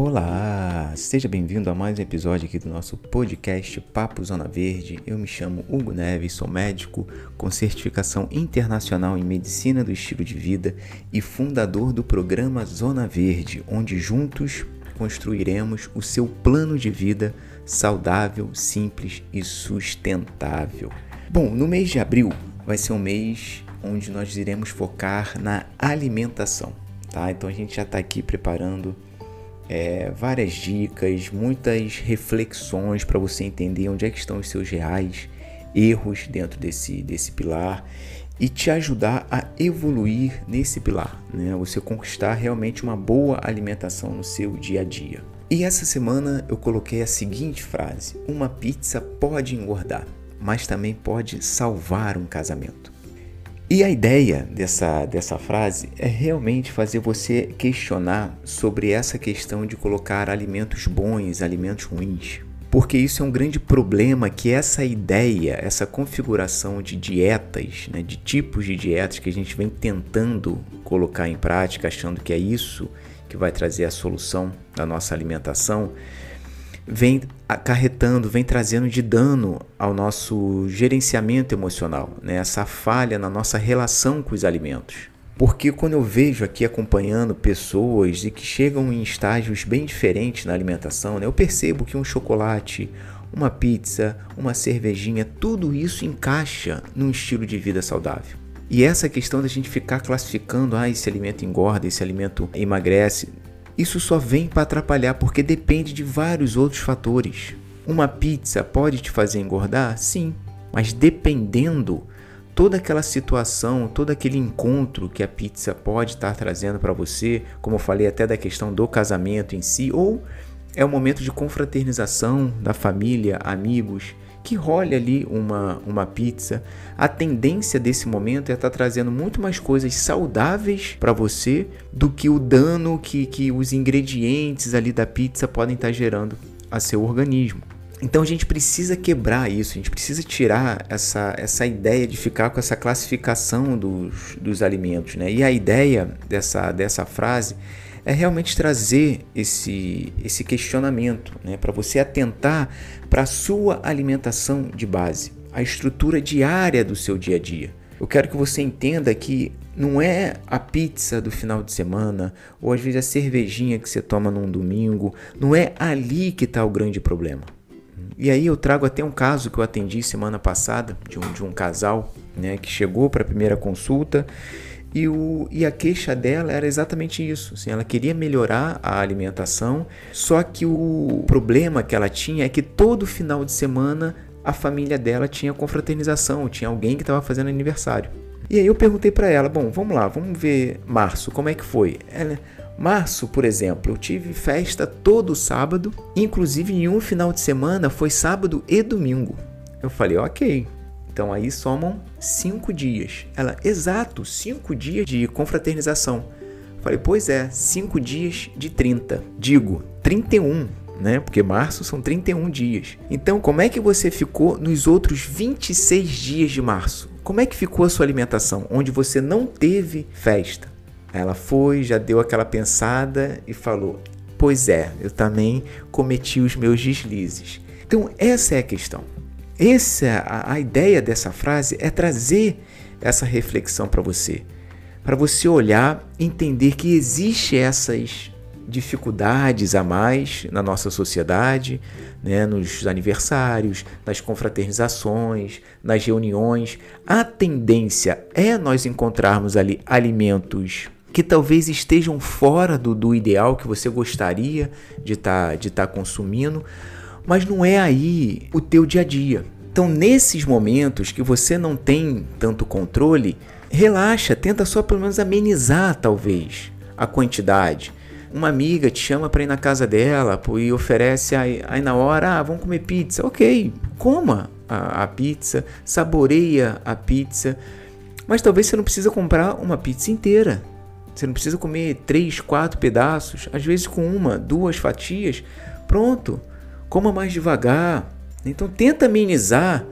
Olá, seja bem-vindo a mais um episódio aqui do nosso podcast Papo Zona Verde. Eu me chamo Hugo Neves, sou médico com certificação internacional em medicina do estilo de vida e fundador do programa Zona Verde, onde juntos construiremos o seu plano de vida saudável, simples e sustentável. Bom, no mês de abril vai ser um mês onde nós iremos focar na alimentação, tá? Então a gente já está aqui preparando é, várias dicas, muitas reflexões para você entender onde é que estão os seus reais erros dentro desse, desse pilar e te ajudar a evoluir nesse pilar, né? Você conquistar realmente uma boa alimentação no seu dia a dia. E essa semana eu coloquei a seguinte frase: uma pizza pode engordar, mas também pode salvar um casamento. E a ideia dessa, dessa frase é realmente fazer você questionar sobre essa questão de colocar alimentos bons, alimentos ruins. Porque isso é um grande problema que essa ideia, essa configuração de dietas, né, de tipos de dietas que a gente vem tentando colocar em prática, achando que é isso que vai trazer a solução da nossa alimentação, vem acarretando, vem trazendo de dano ao nosso gerenciamento emocional, né? essa falha na nossa relação com os alimentos. Porque quando eu vejo aqui acompanhando pessoas e que chegam em estágios bem diferentes na alimentação, né? eu percebo que um chocolate, uma pizza, uma cervejinha, tudo isso encaixa num estilo de vida saudável. E essa questão da gente ficar classificando, ah, esse alimento engorda, esse alimento emagrece, isso só vem para atrapalhar porque depende de vários outros fatores. Uma pizza pode te fazer engordar? Sim, mas dependendo toda aquela situação, todo aquele encontro que a pizza pode estar trazendo para você, como eu falei até da questão do casamento em si, ou é um momento de confraternização da família, amigos, que role ali uma, uma pizza. A tendência desse momento é estar tá trazendo muito mais coisas saudáveis para você do que o dano que, que os ingredientes ali da pizza podem estar tá gerando a seu organismo. Então a gente precisa quebrar isso, a gente precisa tirar essa, essa ideia de ficar com essa classificação dos, dos alimentos. Né? E a ideia dessa, dessa frase é realmente trazer esse, esse questionamento né, para você atentar para a sua alimentação de base, a estrutura diária do seu dia a dia. Eu quero que você entenda que não é a pizza do final de semana ou às vezes a cervejinha que você toma num domingo, não é ali que está o grande problema. E aí eu trago até um caso que eu atendi semana passada de um, de um casal né, que chegou para a primeira consulta e, o, e a queixa dela era exatamente isso. Assim, ela queria melhorar a alimentação, só que o problema que ela tinha é que todo final de semana a família dela tinha confraternização, tinha alguém que estava fazendo aniversário. E aí eu perguntei para ela, bom, vamos lá, vamos ver março, como é que foi? Ela, março, por exemplo, eu tive festa todo sábado, inclusive em um final de semana foi sábado e domingo. Eu falei, ok, então aí somam cinco dias. Ela, exato, cinco dias de confraternização. Falei, pois é, cinco dias de 30. Digo, 31, né? Porque março são 31 dias. Então, como é que você ficou nos outros 26 dias de março? Como é que ficou a sua alimentação, onde você não teve festa? Ela foi, já deu aquela pensada e falou: Pois é, eu também cometi os meus deslizes. Então, essa é a questão. Essa a, ideia dessa frase é trazer essa reflexão para você, para você olhar, entender que existe essas dificuldades a mais na nossa sociedade, né, nos aniversários, nas confraternizações, nas reuniões. A tendência é nós encontrarmos ali alimentos que talvez estejam fora do, do ideal que você gostaria de estar tá, de tá consumindo, mas não é aí o teu dia a dia. Então, nesses momentos que você não tem tanto controle, relaxa, tenta só pelo menos amenizar talvez a quantidade. Uma amiga te chama para ir na casa dela e oferece aí, aí, na hora, ah, vamos comer pizza. Ok, coma a, a pizza, saboreia a pizza, mas talvez você não precisa comprar uma pizza inteira. Você não precisa comer três, quatro pedaços, às vezes com uma, duas fatias, pronto. Coma mais devagar. Então tenta amenizar.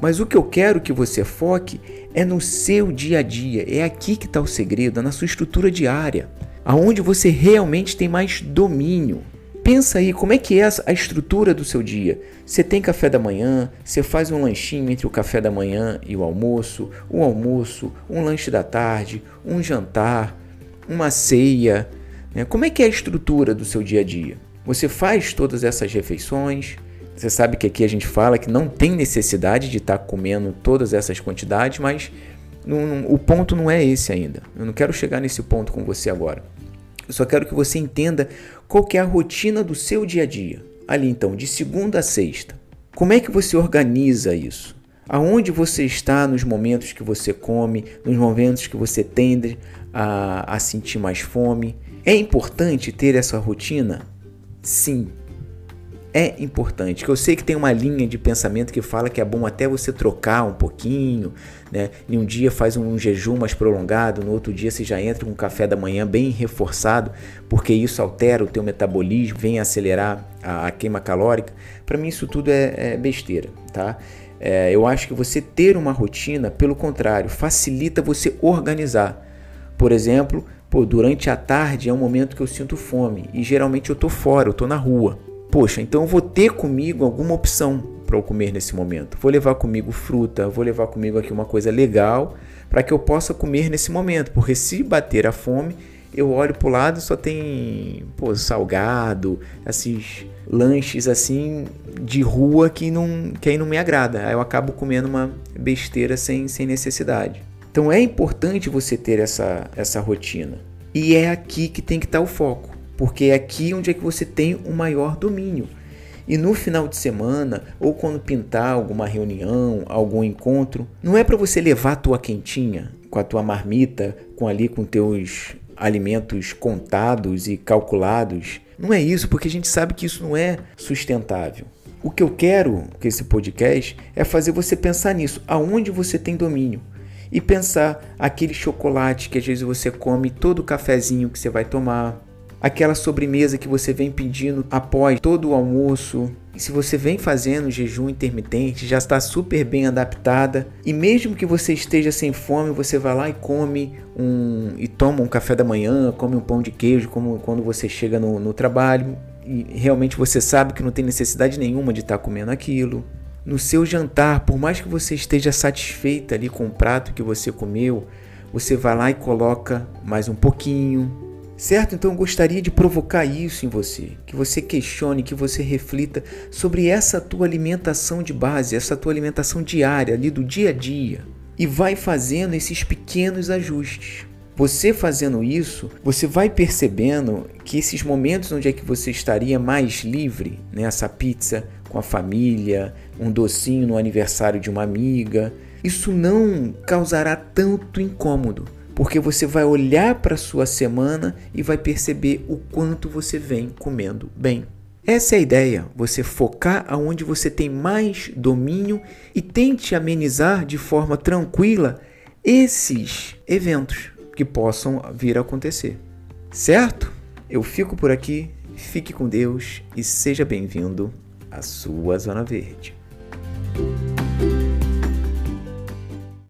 Mas o que eu quero que você foque é no seu dia a dia. É aqui que está o segredo, é na sua estrutura diária. Aonde você realmente tem mais domínio. Pensa aí como é que é a estrutura do seu dia. Você tem café da manhã, você faz um lanchinho entre o café da manhã e o almoço, o almoço, um lanche da tarde, um jantar, uma ceia. Né? Como é que é a estrutura do seu dia a dia? Você faz todas essas refeições? Você sabe que aqui a gente fala que não tem necessidade de estar tá comendo todas essas quantidades, mas não, não, o ponto não é esse ainda. Eu não quero chegar nesse ponto com você agora. Eu só quero que você entenda qual que é a rotina do seu dia a dia. Ali então, de segunda a sexta. Como é que você organiza isso? Aonde você está nos momentos que você come, nos momentos que você tende a, a sentir mais fome? É importante ter essa rotina? Sim, é importante. Que eu sei que tem uma linha de pensamento que fala que é bom até você trocar um pouquinho, né? Em um dia faz um jejum mais prolongado, no outro dia você já entra com um café da manhã bem reforçado, porque isso altera o teu metabolismo, vem acelerar a, a queima calórica. Para mim isso tudo é, é besteira, tá? É, eu acho que você ter uma rotina, pelo contrário, facilita você organizar. Por exemplo, pô, durante a tarde é um momento que eu sinto fome e geralmente eu tô fora, eu tô na rua poxa, então eu vou ter comigo alguma opção para eu comer nesse momento. Vou levar comigo fruta, vou levar comigo aqui uma coisa legal para que eu possa comer nesse momento, porque se bater a fome, eu olho para o lado e só tem pô, salgado, esses lanches assim de rua que, não, que aí não me agrada. Aí eu acabo comendo uma besteira sem, sem necessidade. Então é importante você ter essa, essa rotina. E é aqui que tem que estar tá o foco porque é aqui onde é que você tem o maior domínio. E no final de semana, ou quando pintar alguma reunião, algum encontro, não é para você levar a tua quentinha com a tua marmita, com ali com teus alimentos contados e calculados. Não é isso, porque a gente sabe que isso não é sustentável. O que eu quero com esse podcast é fazer você pensar nisso, aonde você tem domínio. E pensar aquele chocolate que às vezes você come todo o cafezinho que você vai tomar, aquela sobremesa que você vem pedindo após todo o almoço. E se você vem fazendo jejum intermitente, já está super bem adaptada. E mesmo que você esteja sem fome, você vai lá e come um e toma um café da manhã, come um pão de queijo, como quando você chega no, no trabalho. E realmente você sabe que não tem necessidade nenhuma de estar comendo aquilo. No seu jantar, por mais que você esteja satisfeita ali com o prato que você comeu, você vai lá e coloca mais um pouquinho, Certo? Então eu gostaria de provocar isso em você, que você questione, que você reflita sobre essa tua alimentação de base, essa tua alimentação diária, ali do dia a dia, e vai fazendo esses pequenos ajustes. Você fazendo isso, você vai percebendo que esses momentos onde é que você estaria mais livre, né, essa pizza com a família, um docinho no aniversário de uma amiga, isso não causará tanto incômodo porque você vai olhar para sua semana e vai perceber o quanto você vem comendo bem. Essa é a ideia, você focar aonde você tem mais domínio e tente amenizar de forma tranquila esses eventos que possam vir a acontecer. Certo? Eu fico por aqui, fique com Deus e seja bem-vindo à sua Zona Verde.